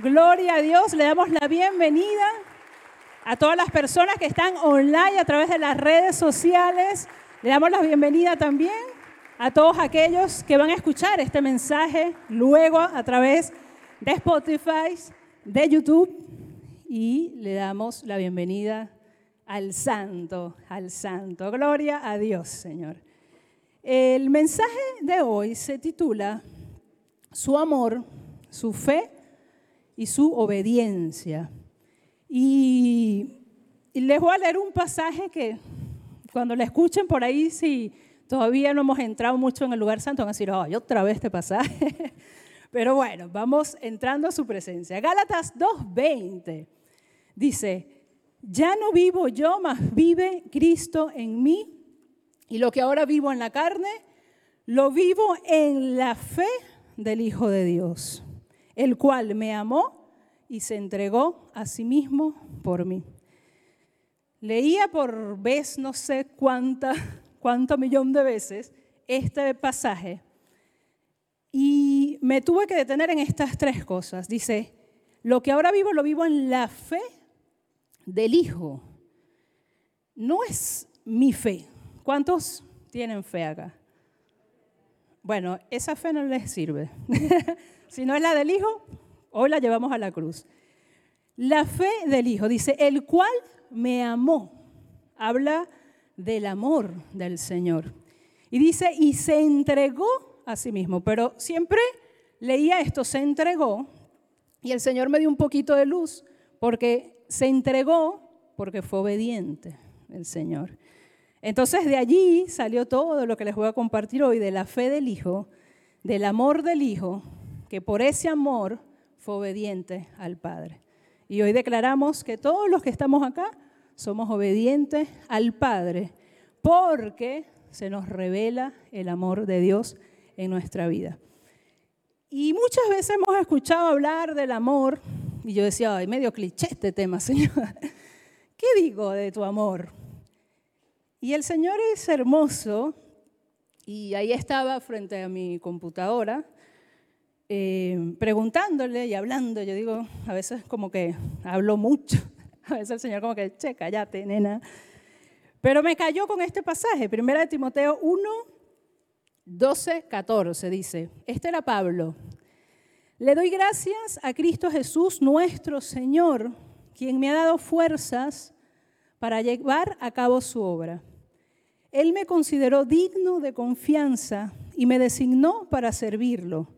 Gloria a Dios, le damos la bienvenida a todas las personas que están online a través de las redes sociales. Le damos la bienvenida también a todos aquellos que van a escuchar este mensaje luego a través de Spotify, de YouTube y le damos la bienvenida al Santo, al Santo. Gloria a Dios, Señor. El mensaje de hoy se titula Su amor, su fe y su obediencia. Y, les voy a leer un pasaje que cuando lo escuchen por ahí, si todavía no hemos entrado mucho en el lugar santo, van a decir, ay, otra vez este pasaje. Pero bueno, vamos entrando a su presencia. Gálatas 2.20 dice, ya no vivo yo, mas vive Cristo en mí. Y lo que ahora vivo en la carne, lo vivo en la fe del Hijo de Dios el cual me amó y se entregó a sí mismo por mí. Leía por vez, no sé cuánta, cuánto millón de veces, este pasaje y me tuve que detener en estas tres cosas. Dice, lo que ahora vivo lo vivo en la fe del Hijo. No es mi fe. ¿Cuántos tienen fe acá? Bueno, esa fe no les sirve. Si no es la del Hijo, hoy la llevamos a la cruz. La fe del Hijo dice, el cual me amó. Habla del amor del Señor. Y dice, y se entregó a sí mismo. Pero siempre leía esto, se entregó, y el Señor me dio un poquito de luz, porque se entregó porque fue obediente el Señor. Entonces de allí salió todo lo que les voy a compartir hoy, de la fe del Hijo, del amor del Hijo que por ese amor fue obediente al Padre. Y hoy declaramos que todos los que estamos acá somos obedientes al Padre porque se nos revela el amor de Dios en nuestra vida. Y muchas veces hemos escuchado hablar del amor y yo decía, ay, medio cliché este tema, Señor. ¿Qué digo de tu amor? Y el Señor es hermoso y ahí estaba frente a mi computadora eh, preguntándole y hablando. Yo digo, a veces como que hablo mucho. A veces el Señor como que, che, cállate, nena. Pero me cayó con este pasaje, 1 de Timoteo 1, 12, 14, dice, este era Pablo. Le doy gracias a Cristo Jesús, nuestro Señor, quien me ha dado fuerzas para llevar a cabo su obra. Él me consideró digno de confianza y me designó para servirlo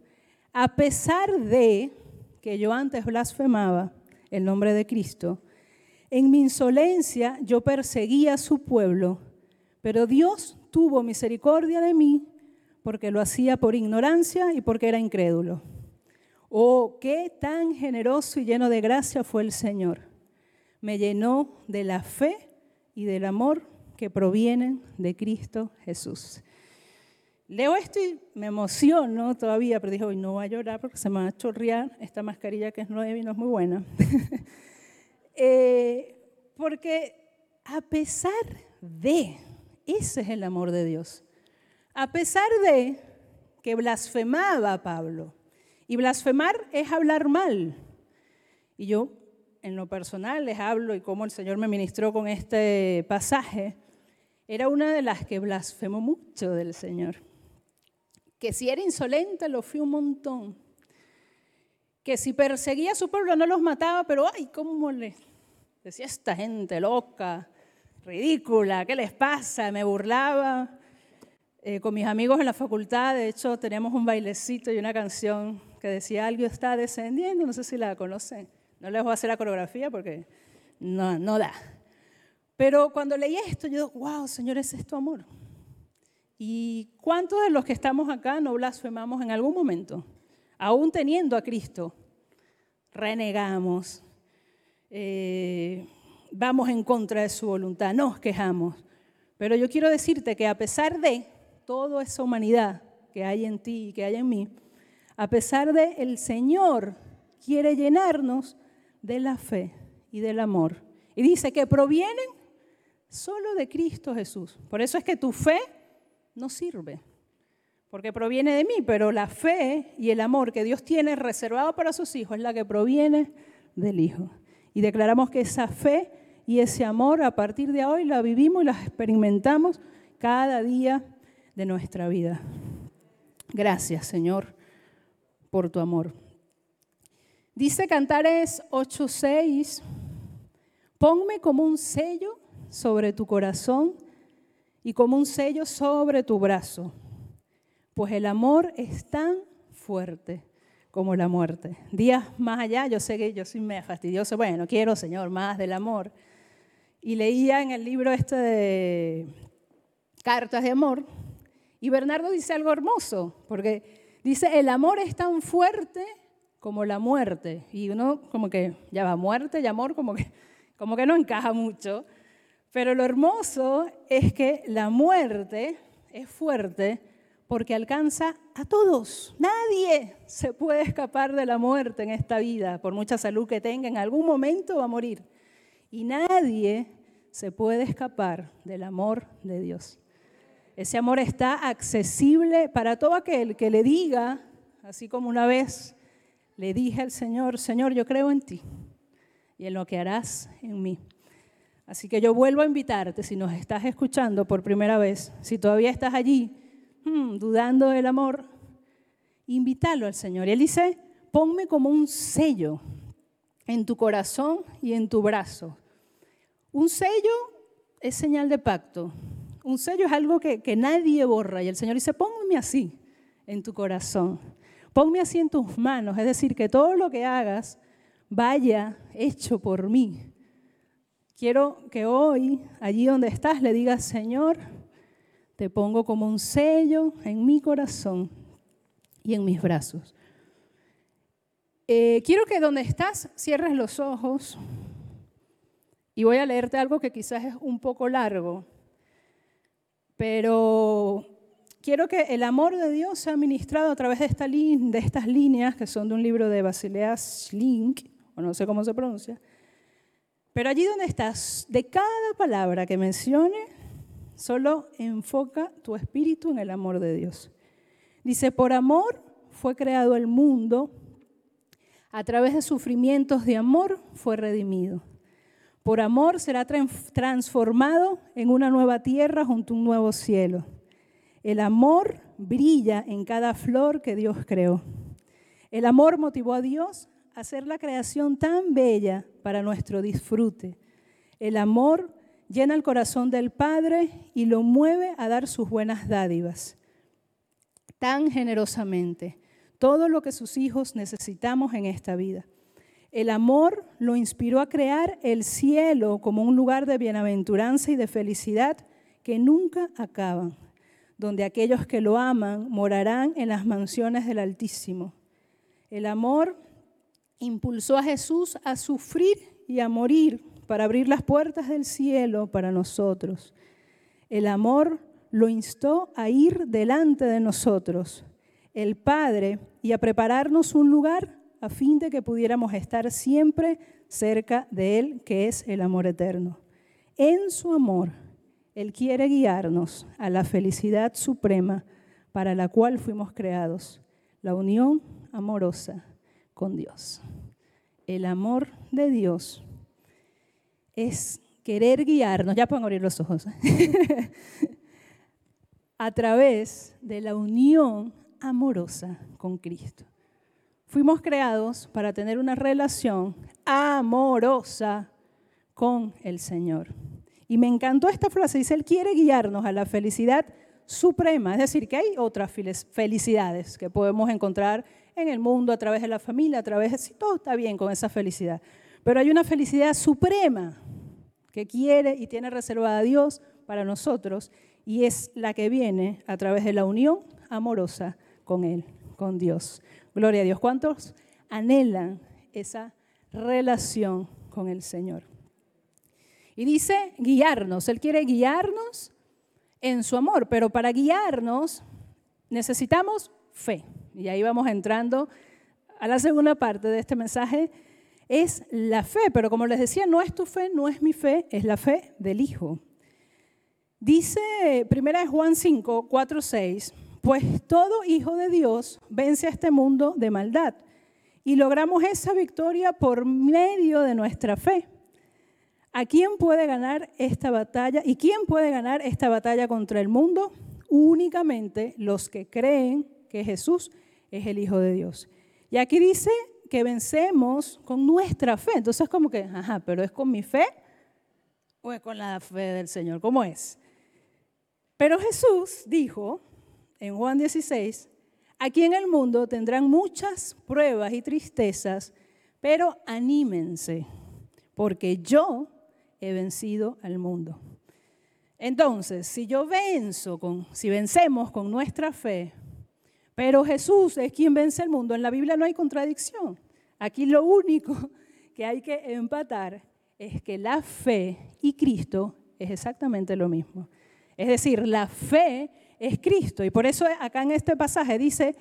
a pesar de que yo antes blasfemaba el nombre de Cristo, en mi insolencia yo perseguía a su pueblo, pero Dios tuvo misericordia de mí porque lo hacía por ignorancia y porque era incrédulo. Oh, qué tan generoso y lleno de gracia fue el Señor. Me llenó de la fe y del amor que provienen de Cristo Jesús. Leo esto y me emociono todavía, pero dije, hoy no voy a llorar porque se me va a chorrear esta mascarilla que es nueva y no es muy buena. Eh, porque a pesar de, ese es el amor de Dios, a pesar de que blasfemaba Pablo, y blasfemar es hablar mal, y yo en lo personal les hablo y cómo el Señor me ministró con este pasaje, era una de las que blasfemó mucho del Señor que si era insolente lo fui un montón, que si perseguía a su pueblo no los mataba, pero ay, ¿cómo le decía esta gente loca, ridícula, qué les pasa? Me burlaba. Eh, con mis amigos en la facultad, de hecho, teníamos un bailecito y una canción que decía, algo está descendiendo, no sé si la conocen. No les voy a hacer la coreografía porque no, no da. Pero cuando leí esto, yo wow, Señor, ese es tu amor. ¿Y cuántos de los que estamos acá no blasfemamos en algún momento? Aún teniendo a Cristo, renegamos, eh, vamos en contra de su voluntad, nos quejamos. Pero yo quiero decirte que a pesar de toda esa humanidad que hay en ti y que hay en mí, a pesar de el Señor quiere llenarnos de la fe y del amor. Y dice que provienen solo de Cristo Jesús. Por eso es que tu fe no sirve. porque proviene de mí, pero la fe y el amor que Dios tiene reservado para sus hijos es la que proviene del Hijo. Y declaramos que esa fe y ese amor a partir de hoy la vivimos y la experimentamos cada día de nuestra vida. Gracias, Señor, por tu amor. Dice Cantares 8:6, ponme como un sello sobre tu corazón y como un sello sobre tu brazo pues el amor es tan fuerte como la muerte. Días más allá, yo sé que yo soy medio fastidioso, bueno, quiero, Señor, más del amor. Y leía en el libro este de Cartas de Amor, y Bernardo dice algo hermoso, porque dice, el amor es tan fuerte como la muerte. Y uno como que, ya va, muerte y amor como que, como que no encaja mucho. Pero lo hermoso es que la muerte es fuerte porque alcanza a todos. Nadie se puede escapar de la muerte en esta vida, por mucha salud que tenga, en algún momento va a morir. Y nadie se puede escapar del amor de Dios. Ese amor está accesible para todo aquel que le diga, así como una vez le dije al Señor, Señor, yo creo en ti y en lo que harás en mí. Así que yo vuelvo a invitarte, si nos estás escuchando por primera vez, si todavía estás allí Hmm, dudando del amor, invítalo al Señor. Y Él dice, ponme como un sello en tu corazón y en tu brazo. Un sello es señal de pacto. Un sello es algo que, que nadie borra. Y el Señor dice, ponme así en tu corazón. Ponme así en tus manos. Es decir, que todo lo que hagas vaya hecho por mí. Quiero que hoy, allí donde estás, le digas, Señor, te pongo como un sello en mi corazón y en mis brazos. Eh, quiero que donde estás cierres los ojos y voy a leerte algo que quizás es un poco largo, pero quiero que el amor de Dios sea ministrado a través de, de estas líneas que son de un libro de Basileas Schlink, o no sé cómo se pronuncia, pero allí donde estás, de cada palabra que mencione, Solo enfoca tu espíritu en el amor de Dios. Dice, por amor fue creado el mundo, a través de sufrimientos de amor fue redimido. Por amor será transformado en una nueva tierra junto a un nuevo cielo. El amor brilla en cada flor que Dios creó. El amor motivó a Dios hacer la creación tan bella para nuestro disfrute. El amor llena el corazón del Padre y lo mueve a dar sus buenas dádivas, tan generosamente, todo lo que sus hijos necesitamos en esta vida. El amor lo inspiró a crear el cielo como un lugar de bienaventuranza y de felicidad que nunca acaban, donde aquellos que lo aman morarán en las mansiones del Altísimo. El amor impulsó a Jesús a sufrir y a morir para abrir las puertas del cielo para nosotros. El amor lo instó a ir delante de nosotros, el Padre, y a prepararnos un lugar a fin de que pudiéramos estar siempre cerca de Él, que es el amor eterno. En su amor, Él quiere guiarnos a la felicidad suprema para la cual fuimos creados, la unión amorosa Dios. El amor de Dios es querer guiarnos, ya pueden abrir los ojos, a través de la unión amorosa con Cristo. Fuimos creados para tener una relación amorosa con el Señor. Y me encantó esta frase, dice, Él quiere guiarnos a la felicidad suprema, es decir, que hay otras felicidades que podemos encontrar en el mundo a través de la familia, a través de... Todo está bien con esa felicidad, pero hay una felicidad suprema que quiere y tiene reservada Dios para nosotros y es la que viene a través de la unión amorosa con Él, con Dios. Gloria a Dios. ¿Cuántos anhelan esa relación con el Señor? Y dice guiarnos, Él quiere guiarnos en su amor, pero para guiarnos necesitamos fe. Y ahí vamos entrando a la segunda parte de este mensaje es la fe, pero como les decía, no es tu fe, no es mi fe, es la fe del Hijo. Dice 1 Juan 5, 4, 6, Pues todo hijo de Dios vence a este mundo de maldad y logramos esa victoria por medio de nuestra fe. ¿A quién puede ganar esta batalla? ¿Y quién puede ganar esta batalla contra el mundo? Únicamente los que creen que Jesús es el Hijo de Dios. Y aquí dice que vencemos con nuestra fe. Entonces, como que, ajá, pero ¿es con mi fe o es con la fe del Señor? ¿Cómo es? Pero Jesús dijo en Juan 16, aquí en el mundo tendrán muchas pruebas y tristezas, pero anímense, porque yo he vencido al mundo. Entonces, si yo venzo con, si vencemos con nuestra fe, pero Jesús es quien vence el mundo, en la Biblia no hay contradicción. Aquí lo único que hay que empatar es que la fe y Cristo es exactamente lo mismo. Es decir, la fe es Cristo. Y por eso acá en este pasaje dice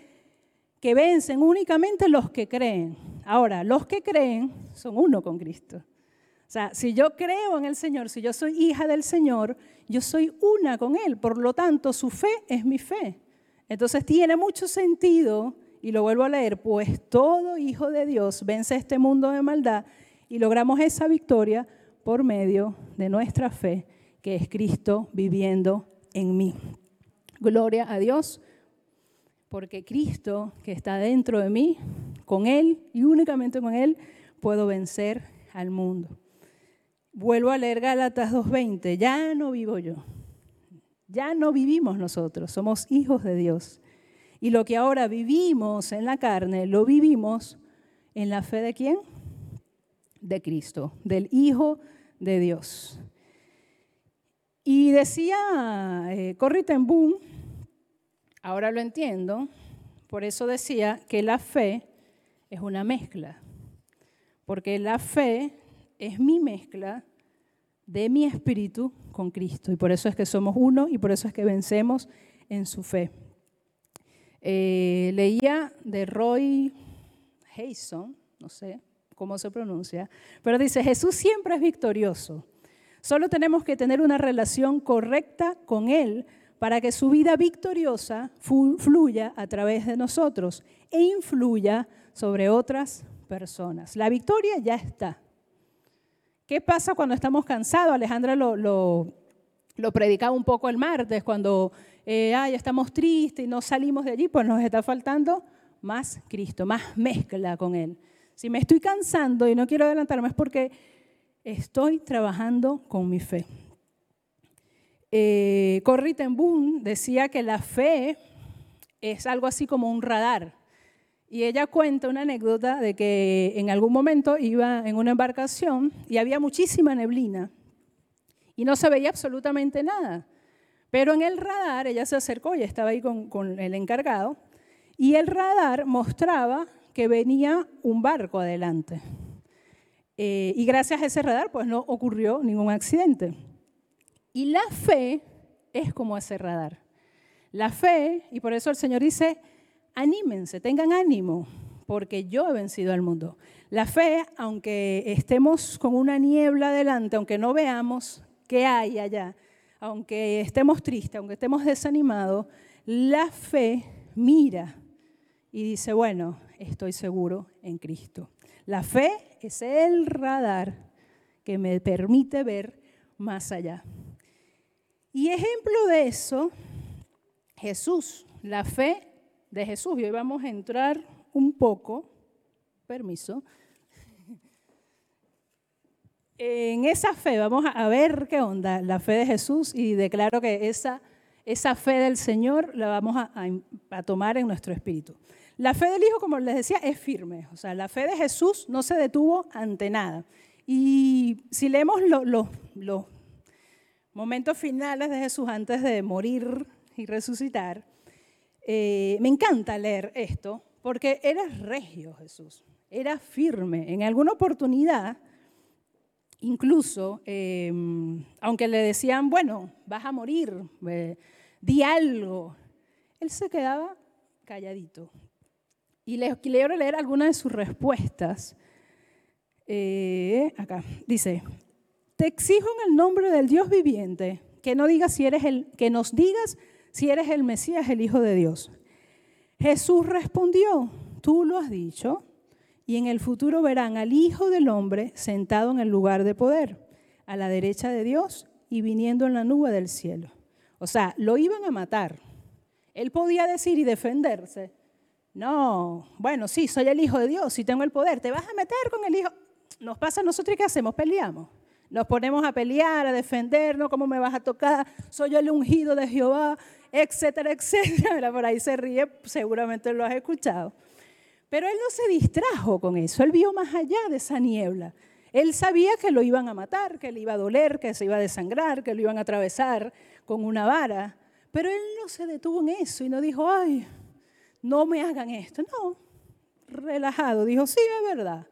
que vencen únicamente los que creen. Ahora, los que creen son uno con Cristo. O sea, si yo creo en el Señor, si yo soy hija del Señor, yo soy una con Él. Por lo tanto, su fe es mi fe. Entonces tiene mucho sentido, y lo vuelvo a leer, pues todo hijo de Dios vence este mundo de maldad y logramos esa victoria por medio de nuestra fe, que es Cristo viviendo en mí. Gloria a Dios, porque Cristo que está dentro de mí, con Él y únicamente con Él, puedo vencer al mundo. Vuelvo a leer Gálatas 2.20, ya no vivo yo, ya no vivimos nosotros, somos hijos de Dios. Y lo que ahora vivimos en la carne, lo vivimos en la fe de quién? De Cristo, del Hijo de Dios. Y decía eh, ahora lo entiendo, por eso decía que la fe es una mezcla, porque la fe es mi mezcla de mi espíritu Y por eso es que somos uno y por eso es que vencemos en su fe. Eh, leía de Roy Hayson, no sé cómo se pronuncia, pero dice, Jesús siempre es victorioso. Solo tenemos que tener una relación correcta con Él para que su vida victoriosa fluya a través de nosotros e influya sobre otras personas. La victoria ya está. ¿Qué pasa cuando estamos cansados? Alejandra lo, predicaba un poco el martes, cuando eh, ay, estamos tristes y no salimos de allí, pues nos está faltando más Cristo, más mezcla con Él. Si me estoy cansando y no quiero adelantarme es porque estoy trabajando con mi fe. Eh, Corrie decía que la fe es algo así como un radar. Y ella cuenta una anécdota de que en algún momento iba en una embarcación y había muchísima neblina y no se veía absolutamente nada. Pero en el radar, ella se acercó y estaba ahí con, el encargado, y el radar mostraba que venía un barco adelante. Eh, y gracias a ese radar, pues no ocurrió ningún accidente. Y la fe es como ese radar. La fe, y por eso el Señor dice, anímense, tengan ánimo, porque yo he vencido al mundo. La fe, aunque estemos con una niebla delante, aunque no veamos qué hay allá, aunque estemos tristes, aunque estemos desanimados, la fe mira y dice, bueno, estoy seguro en Cristo. La fe es el radar que me permite ver más allá. Y ejemplo de eso, Jesús, la fe de Jesús. Y hoy vamos a entrar un poco, permiso, en esa fe. Vamos a ver qué onda, la fe de Jesús. Y declaro que esa, esa fe del Señor la vamos a, tomar en nuestro espíritu. La fe del Hijo, como les decía, es firme. O sea, la fe de Jesús no se detuvo ante nada. Y si leemos los momentos finales de Jesús antes de morir y resucitar, eh, me encanta leer esto porque era regio Jesús, era firme. En alguna oportunidad, incluso, em, aunque le decían, bueno, vas a morir, eh, di algo, él se quedaba calladito. Y le quiero leer algunas de sus respuestas. Eh, acá, dice, te exijo en el nombre del Dios viviente que no digas si eres el, que nos digas si eres el Mesías, el Hijo de Dios. Jesús respondió, tú lo has dicho, y en el futuro verán al Hijo del Hombre sentado en el lugar de poder, a la derecha de Dios y viniendo en la nube del cielo. O sea, lo iban a matar. Él podía decir y defenderse. No, bueno, sí, soy el Hijo de Dios y tengo el poder. ¿Te vas a meter con el Hijo? Nos pasa a nosotros y ¿qué hacemos? Peleamos. Nos ponemos a pelear, a defendernos, ¿cómo me vas a tocar? Soy el ungido de Jehová, etcétera, etcétera. Por ahí se ríe, seguramente lo has escuchado. Pero él no se distrajo con eso, él vio más allá de esa niebla. Él sabía que lo iban a matar, que le iba a doler, que se iba a desangrar, que lo iban a atravesar con una vara. Pero él no se detuvo en eso y no dijo, ay, no me hagan esto. No, relajado, dijo, sí, es verdad.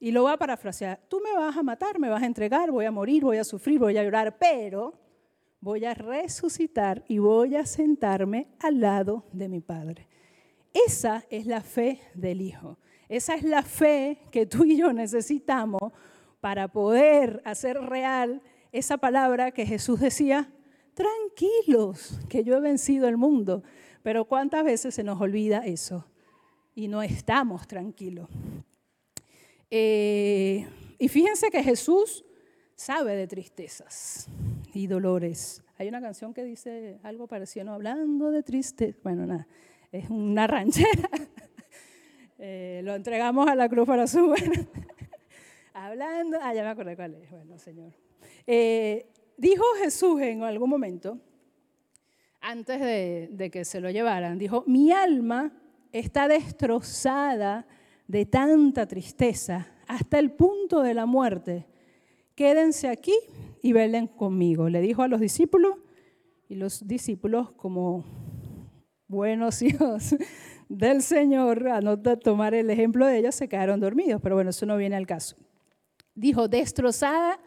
Y lo va a parafrasear, tú me vas a matar, me vas a entregar, voy a morir, voy a sufrir, voy a llorar, pero voy a resucitar y voy a sentarme al lado de mi Padre. Esa es la fe del Hijo. Esa es la fe que tú y yo necesitamos para poder hacer real esa palabra que Jesús decía, tranquilos, que yo he vencido el mundo. Pero ¿cuántas veces se nos olvida eso? Y no estamos tranquilos. Eh, y fíjense que Jesús sabe de tristezas y dolores. Hay una canción que dice algo parecido, ¿no? hablando de tristeza. Bueno, nada, es una ranchera. Eh, lo entregamos a la cruz para su hablando, ah, ya me acordé cuál es. Bueno, Señor. Eh, dijo Jesús en algún momento, antes de, de que se lo llevaran, dijo, mi alma está destrozada de tanta tristeza hasta el punto de la muerte. Quédense aquí y velen conmigo. Le dijo a los discípulos y los discípulos como buenos hijos del Señor, a no tomar el ejemplo de ellos, se quedaron dormidos, pero bueno, eso no viene al caso. Dijo, destrozada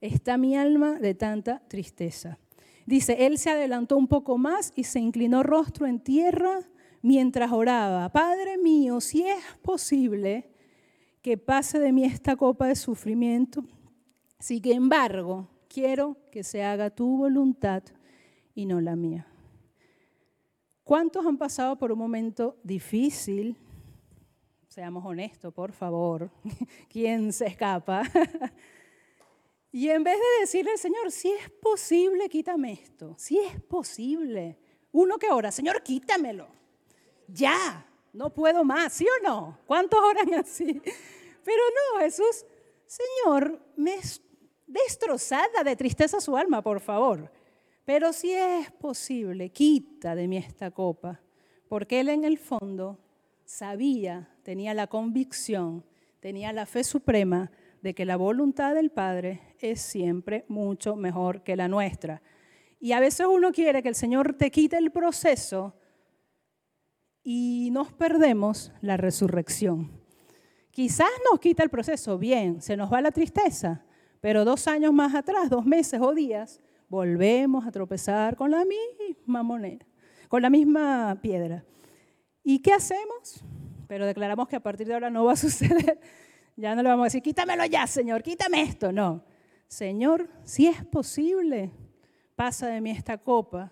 está mi alma de tanta tristeza. Dice, él se adelantó un poco más y se inclinó rostro en tierra mientras oraba, Padre mío, si es posible que pase de mí esta copa de sufrimiento, sin embargo, quiero que se haga tu voluntad y no la mía. ¿Cuántos han pasado por un momento difícil? Seamos honestos, por favor. ¿Quién se escapa? y en vez de decirle al Señor, si es posible, quítame esto. Si es posible. Uno que ora, Señor, quítamelo ya, no puedo más, ¿sí o no? ¿Cuántos oran así? Pero no, Jesús, Señor, me es destrozada de tristeza su alma, por favor. Pero si es posible, quita de mí esta copa, porque él en el fondo sabía, tenía la convicción, tenía la fe suprema de que la voluntad del Padre es siempre mucho mejor que la nuestra. Y a veces uno quiere que el Señor te quite el proceso y nos perdemos la resurrección. Quizás nos quita el proceso, bien, se nos va la tristeza, pero dos años más atrás, dos meses o días, volvemos a tropezar con la misma moneda, con la misma piedra. ¿Y qué hacemos? Pero declaramos que a partir de ahora no va a suceder. Ya no le vamos a decir, quítamelo ya, Señor, quítame esto. No. Señor, si es posible, pasa de mí esta copa,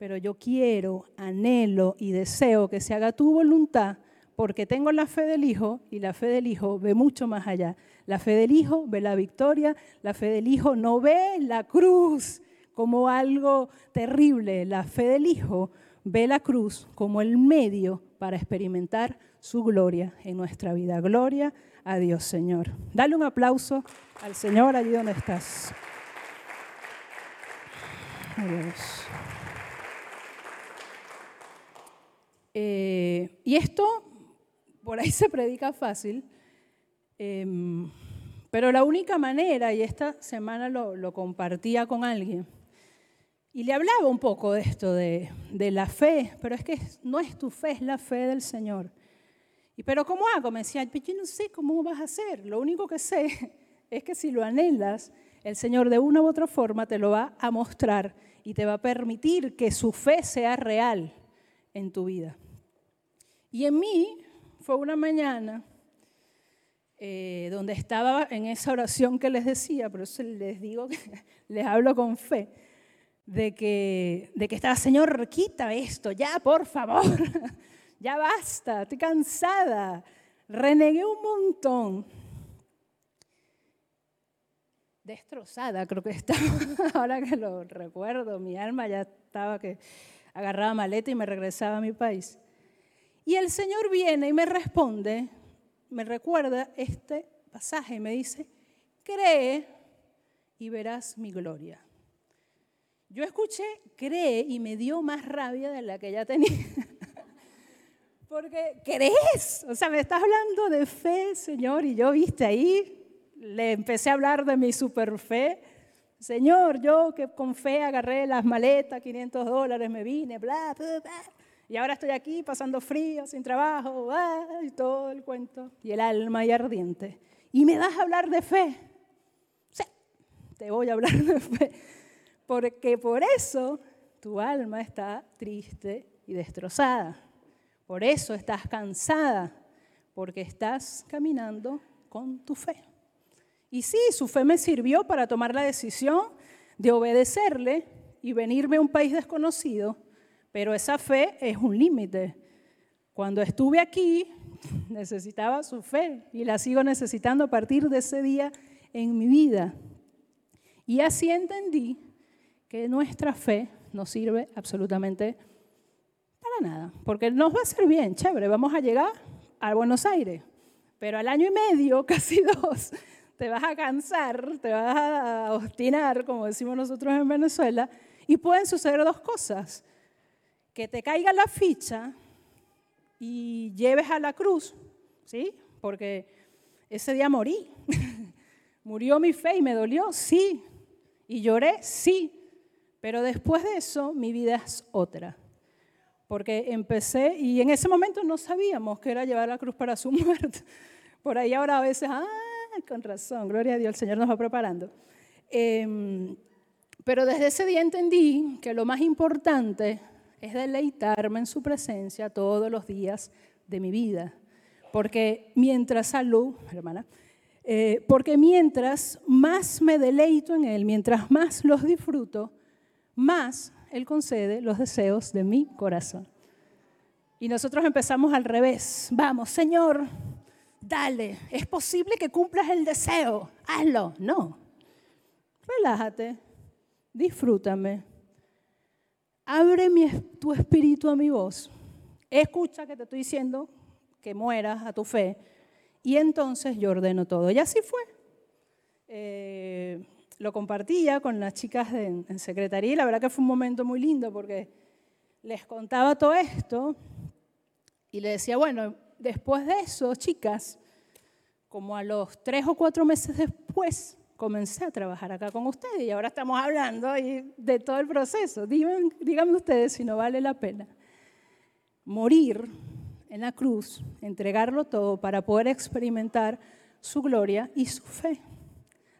pero yo quiero, anhelo y deseo que se haga tu voluntad porque tengo la fe del Hijo y la fe del Hijo ve mucho más allá. La fe del Hijo ve la victoria, la fe del Hijo no ve la cruz como algo terrible, la fe del Hijo ve la cruz como el medio para experimentar su gloria en nuestra vida. Gloria a Dios, Señor. Dale un aplauso al Señor allí donde estás. Adiós. Eh, y esto, por ahí se predica fácil, em, pero la única manera, y esta semana lo, compartía con alguien, y le hablaba un poco de esto, de, la fe, pero es que no es tu fe, es la fe del Señor. Y pero ¿cómo hago? Me decía, yo no sé cómo vas a hacer. Lo único que sé es que si lo anhelas, el Señor de una u otra forma te lo va a mostrar y te va a permitir que su fe sea real en tu vida. Y en mí fue una mañana eh, donde estaba en esa oración que les decía, por eso les digo que les hablo con fe. de que, de que estaba, Señor, quita esto, ya, por favor, ya basta, estoy cansada. Renegué un montón. Destrozada, creo que estaba, ahora que lo recuerdo, mi alma ya estaba que agarraba maleta y me regresaba a mi país. Y el Señor viene y me responde, me recuerda este pasaje y me dice, cree y verás mi gloria. Yo escuché, cree y me dio más rabia de la que ya tenía. Porque crees, o sea, me estás hablando de fe, Señor, y yo viste ahí, le empecé a hablar de mi super fe. Señor, yo que con fe agarré las maletas, 500 dólares, me vine, bla, bla, bla. Y ahora estoy aquí pasando frío, sin trabajo, y todo el cuento. Y el alma y ardiente. Y me das a hablar de fe. Sí, te voy a hablar de fe. Porque por eso tu alma está triste y destrozada. Por eso estás cansada. Porque estás caminando con tu fe. Y sí, su fe me sirvió para tomar la decisión de obedecerle y venirme a un país desconocido, pero esa fe es un límite. Cuando estuve aquí, necesitaba su fe y la sigo necesitando a partir de ese día en mi vida. Y así entendí que nuestra fe no sirve absolutamente para nada, porque nos va a ser bien, chévere, vamos a llegar a Buenos Aires, pero al año y medio, casi dos, te vas a cansar, te vas a obstinar, como decimos nosotros en Venezuela, y pueden suceder dos cosas. Que te caiga la ficha y lleves a la cruz, ¿sí? Porque ese día morí. Murió mi fe y me dolió, sí. Y lloré, sí. Pero después de eso, mi vida es otra. Porque empecé, y en ese momento no sabíamos que era llevar la cruz para su muerte. Por ahí ahora a veces, ah, con razón, gloria a Dios, el Señor nos va preparando. Em, pero desde ese día entendí que lo más importante es deleitarme en su presencia todos los días de mi vida. Porque mientras salud, hermana, eh, porque mientras más me deleito en Él, mientras más los disfruto, más Él concede los deseos de mi corazón. Y nosotros empezamos al revés. Vamos, Señor, dale, es posible que cumplas el deseo, hazlo. No, relájate, disfrútame, abre tu espíritu a mi voz, escucha que te estoy diciendo que mueras a tu fe y entonces yo ordeno todo. Y así fue. Eh, lo compartía con las chicas en secretaría y la verdad que fue un momento muy lindo porque les contaba todo esto y le decía, bueno, después de eso, chicas, como a los tres o cuatro meses después, comencé a trabajar acá con ustedes y ahora estamos hablando de todo el proceso. Díganme, ustedes si no vale la pena morir en la cruz, entregarlo todo para poder experimentar su gloria y su fe.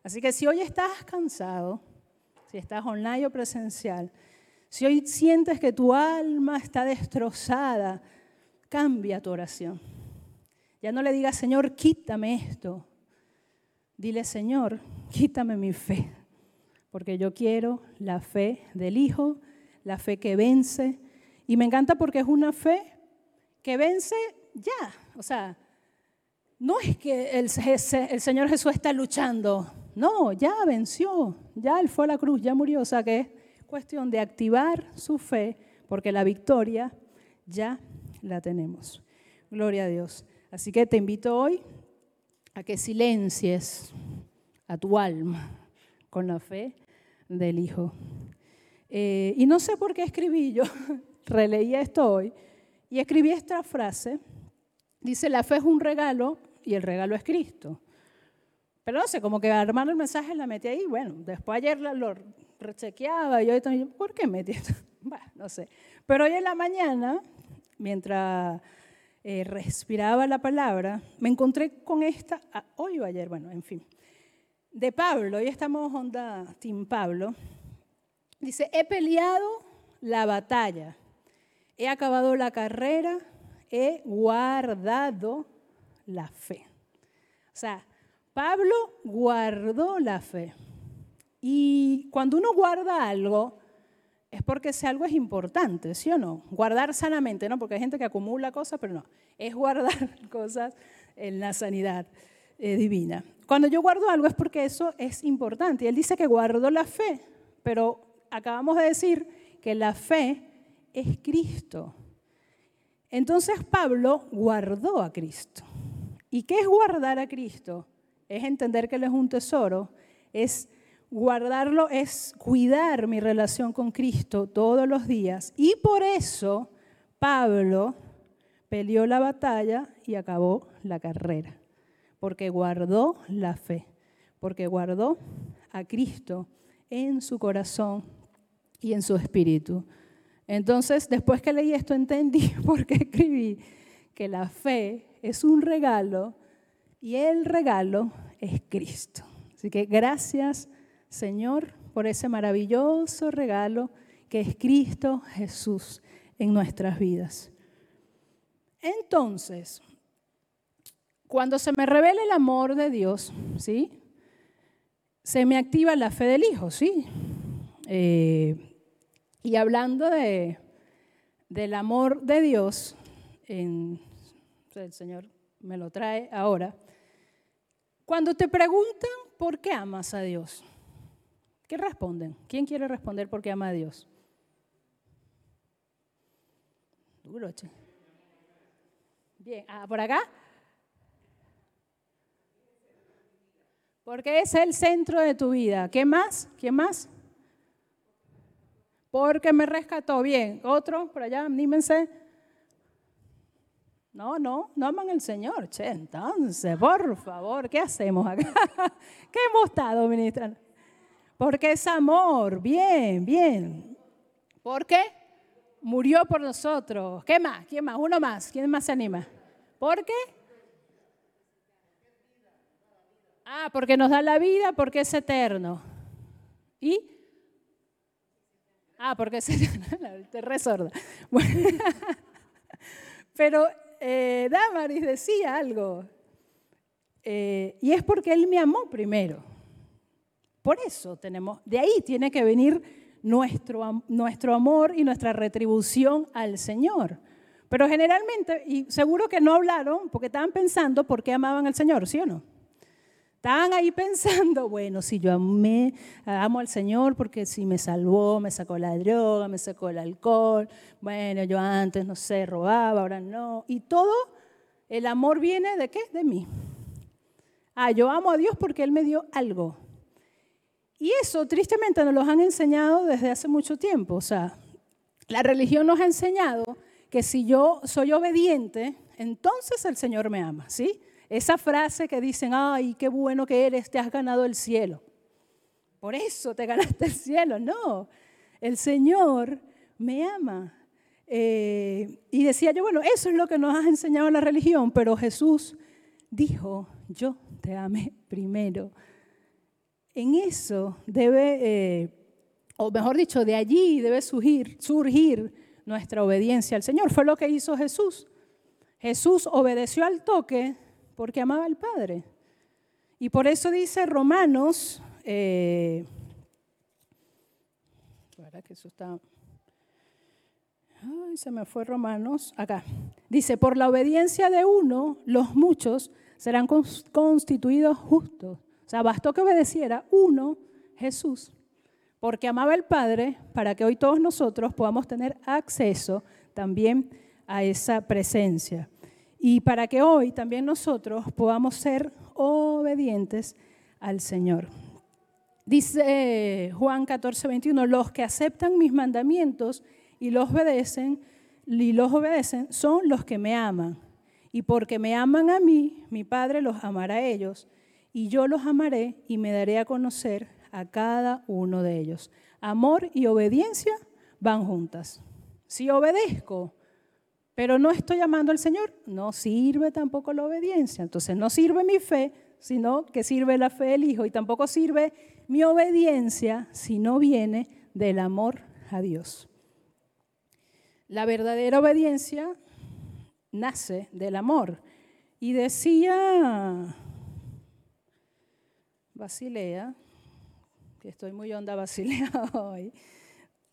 Así que si hoy estás cansado, si estás online o presencial, si hoy sientes que tu alma está destrozada, cambia tu oración. Ya no le digas, Señor, quítame esto. Dile, Señor, quítame mi fe, porque yo quiero la fe del Hijo, la fe que vence. Y me encanta porque es una fe que vence ya. O sea, no es que el, Señor Jesús está luchando. No, ya venció, ya Él fue a la cruz, ya murió. O sea que es cuestión de activar su fe, porque la victoria ya la tenemos. Gloria a Dios. Así que te invito hoy a que silencies a tu alma con la fe del Hijo. Eh, y no sé por qué escribí yo, releí esto hoy, y escribí esta frase. Dice, la fe es un regalo y el regalo es Cristo. Pero no sé, como que armando el mensaje la metí ahí. Bueno, después ayer lo rechequeaba y hoy también, ¿por qué metí esto? Bueno, no sé. Pero hoy en la mañana, mientras eh, respiraba la palabra, me encontré con esta, ah, hoy o ayer, bueno, en fin, de Pablo, hoy estamos onda Team Pablo, dice, he peleado la batalla, he acabado la carrera, he guardado la fe. O sea, Pablo guardó la fe. Y cuando uno guarda algo, es porque si algo es importante, ¿sí o no? Guardar sanamente, ¿no? Porque hay gente que acumula cosas, pero no. Es guardar cosas en la sanidad eh, divina. Cuando yo guardo algo es porque eso es importante. Y él dice que guardo la fe, pero acabamos de decir que la fe es Cristo. Entonces Pablo guardó a Cristo. ¿Y qué es guardar a Cristo? Es entender que Él es un tesoro, es guardarlo, es cuidar mi relación con Cristo todos los días. Y por eso Pablo peleó la batalla y acabó la carrera, porque guardó la fe, porque guardó a Cristo en su corazón y en su espíritu. Entonces, después que leí esto, entendí por qué escribí que la fe es un regalo y el regalo es Cristo. Así que gracias, Señor, por ese maravilloso regalo que es Cristo Jesús en nuestras vidas. Entonces, cuando se me revela el amor de Dios, ¿sí? Se me activa la fe del Hijo, ¿sí? Eh, y hablando de, del amor de Dios, el Señor me lo trae ahora, cuando te preguntan por qué amas a Dios, ¿qué responden? ¿Quién quiere responder por qué ama a Dios? Bien, ah, por acá. Porque es el centro de tu vida. ¿Qué más? ¿Quién más? porque me rescató. Bien, otro por allá, anímense. No, no, no aman al Señor. Che, entonces, por favor, ¿qué hacemos acá? ¿Qué hemos estado ministrando? Porque es amor, bien, bien. ¿Por qué? Murió por nosotros. ¿Qué más? ¿Quién más? Uno más. ¿Quién más se anima? ¿Por qué? Ah, porque nos da la vida, porque es eterno. ¿Y? Ah, porque se, te resorda. pero eh, Damaris decía algo. Eh, y es porque Él me amó primero. Por eso tenemos, de ahí tiene que venir nuestro, nuestro amor y nuestra retribución al Señor. Pero generalmente, y seguro que no hablaron porque estaban pensando por qué amaban al Señor, ¿sí o no? Estaban ahí pensando, bueno, si yo amé, amo al Señor porque si me salvó, me sacó la droga, me sacó el alcohol, bueno, yo antes, no sé, robaba, ahora no. Y todo el amor viene de qué? De mí. Ah, yo amo a Dios porque Él me dio algo. Y eso tristemente nos lo han enseñado desde hace mucho tiempo. O sea, la religión nos ha enseñado que si yo soy obediente, entonces el Señor me ama, ¿sí? Esa frase que dicen, ay, qué bueno que eres, te has ganado el cielo. Por eso te ganaste el cielo. No, el Señor me ama. Eh, y decía yo, bueno, eso es lo que nos ha enseñado la religión, pero Jesús dijo, yo te amé primero. En eso debe, eh, o mejor dicho, de allí debe surgir, surgir nuestra obediencia al Señor. Fue lo que hizo Jesús. Jesús obedeció al toque porque amaba al Padre. Y por eso dice Romanos, eh, que eso está... Ay, se me fue Romanos, acá. Dice, por la obediencia de uno, los muchos serán constituidos justos. O sea, bastó que obedeciera uno, Jesús, porque amaba al Padre, para que hoy todos nosotros podamos tener acceso también a esa presencia y para que hoy también nosotros podamos ser obedientes al Señor. Dice Juan 14, 21, los que aceptan mis mandamientos y obedecen, y los obedecen son los que me aman. Y porque me aman a mí, mi Padre los amará a ellos, y yo los amaré y me daré a conocer a cada uno de ellos. Amor y obediencia van juntas. Si obedezco, pero no estoy amando al Señor, no sirve tampoco la obediencia. Entonces no sirve mi fe, sino que sirve la fe del Hijo. Y tampoco sirve mi obediencia si no viene del amor a Dios. La verdadera obediencia nace del amor. Y decía Basilea, que estoy muy onda Basilea hoy,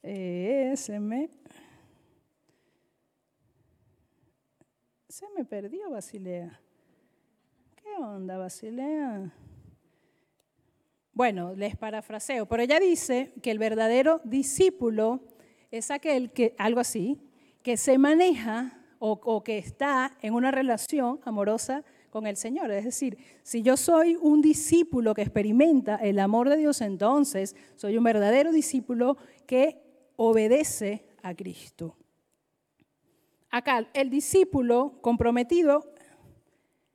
Eh, se me... Se me perdió Basilea. ¿Qué onda, Basilea? Bueno, les parafraseo, pero ella dice que el verdadero discípulo es aquel que, algo así, que se maneja o, o que está en una relación amorosa con el Señor. Es decir, si yo soy un discípulo que experimenta el amor de Dios, entonces soy un verdadero discípulo que obedece a Cristo. Acá, el discípulo comprometido,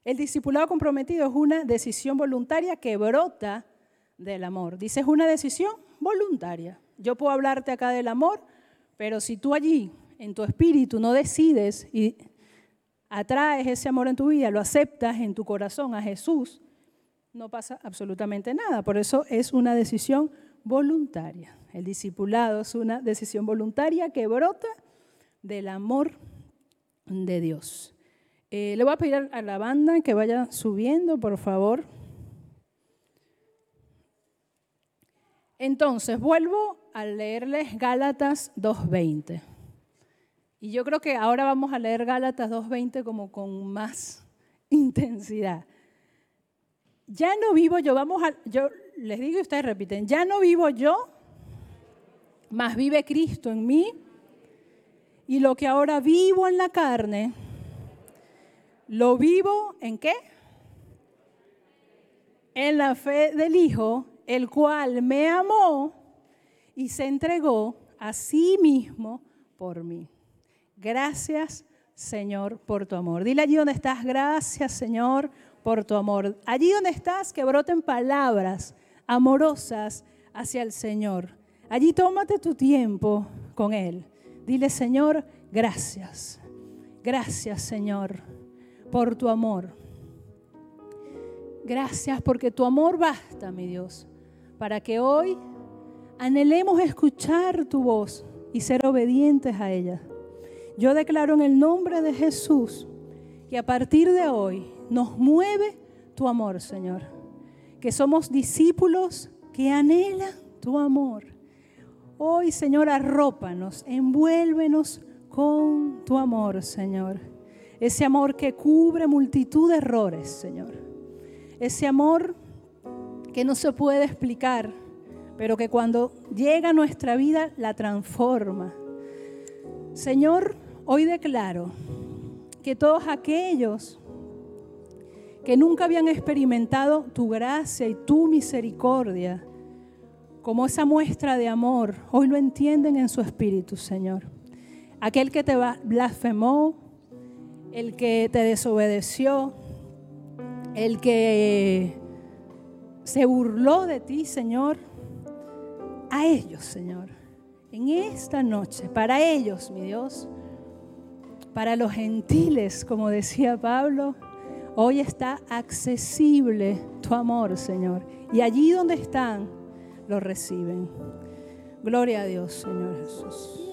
el discipulado comprometido es una decisión voluntaria que brota del amor. Dice, es una decisión voluntaria. Yo puedo hablarte acá del amor, pero si tú allí, en tu espíritu, no decides y atraes ese amor en tu vida, lo aceptas en tu corazón a Jesús, no pasa absolutamente nada. Por eso es una decisión voluntaria. El discipulado es una decisión voluntaria que brota del amor de Dios. Eh, le voy a pedir a la banda que vaya subiendo, por favor. Entonces, vuelvo a leerles Gálatas 2.20. Y yo creo que ahora vamos a leer Gálatas 2.20 como con más intensidad. Ya no vivo yo, vamos a, yo les digo y ustedes repiten, ya no vivo yo, más vive Cristo en mí. Y lo que ahora vivo en la carne, lo vivo en qué? En la fe del Hijo, el cual me amó y se entregó a sí mismo por mí. Gracias, Señor, por tu amor. Dile allí donde estás, gracias, Señor, por tu amor. Allí donde estás, que broten palabras amorosas hacia el Señor. Allí tómate tu tiempo con Él. Dile, Señor, gracias. Gracias, Señor, por tu amor. Gracias porque tu amor basta, mi Dios, para que hoy anhelemos escuchar tu voz y ser obedientes a ella. Yo declaro en el nombre de Jesús que a partir de hoy nos mueve tu amor, Señor. Que somos discípulos que anhelan tu amor Hoy, Señor, arrópanos, envuélvenos con tu amor, Señor. Ese amor que cubre multitud de errores, Señor. Ese amor que no se puede explicar, pero que cuando llega a nuestra vida la transforma. Señor, hoy declaro que todos aquellos que nunca habían experimentado tu gracia y tu misericordia, como esa muestra de amor, hoy lo entienden en su espíritu, Señor. Aquel que te blasfemó, el que te desobedeció, el que se burló de ti, Señor, a ellos, Señor, en esta noche, para ellos, mi Dios, para los gentiles, como decía Pablo, hoy está accesible tu amor, Señor. Y allí donde están, lo reciben. Gloria a Dios, Señor Jesús.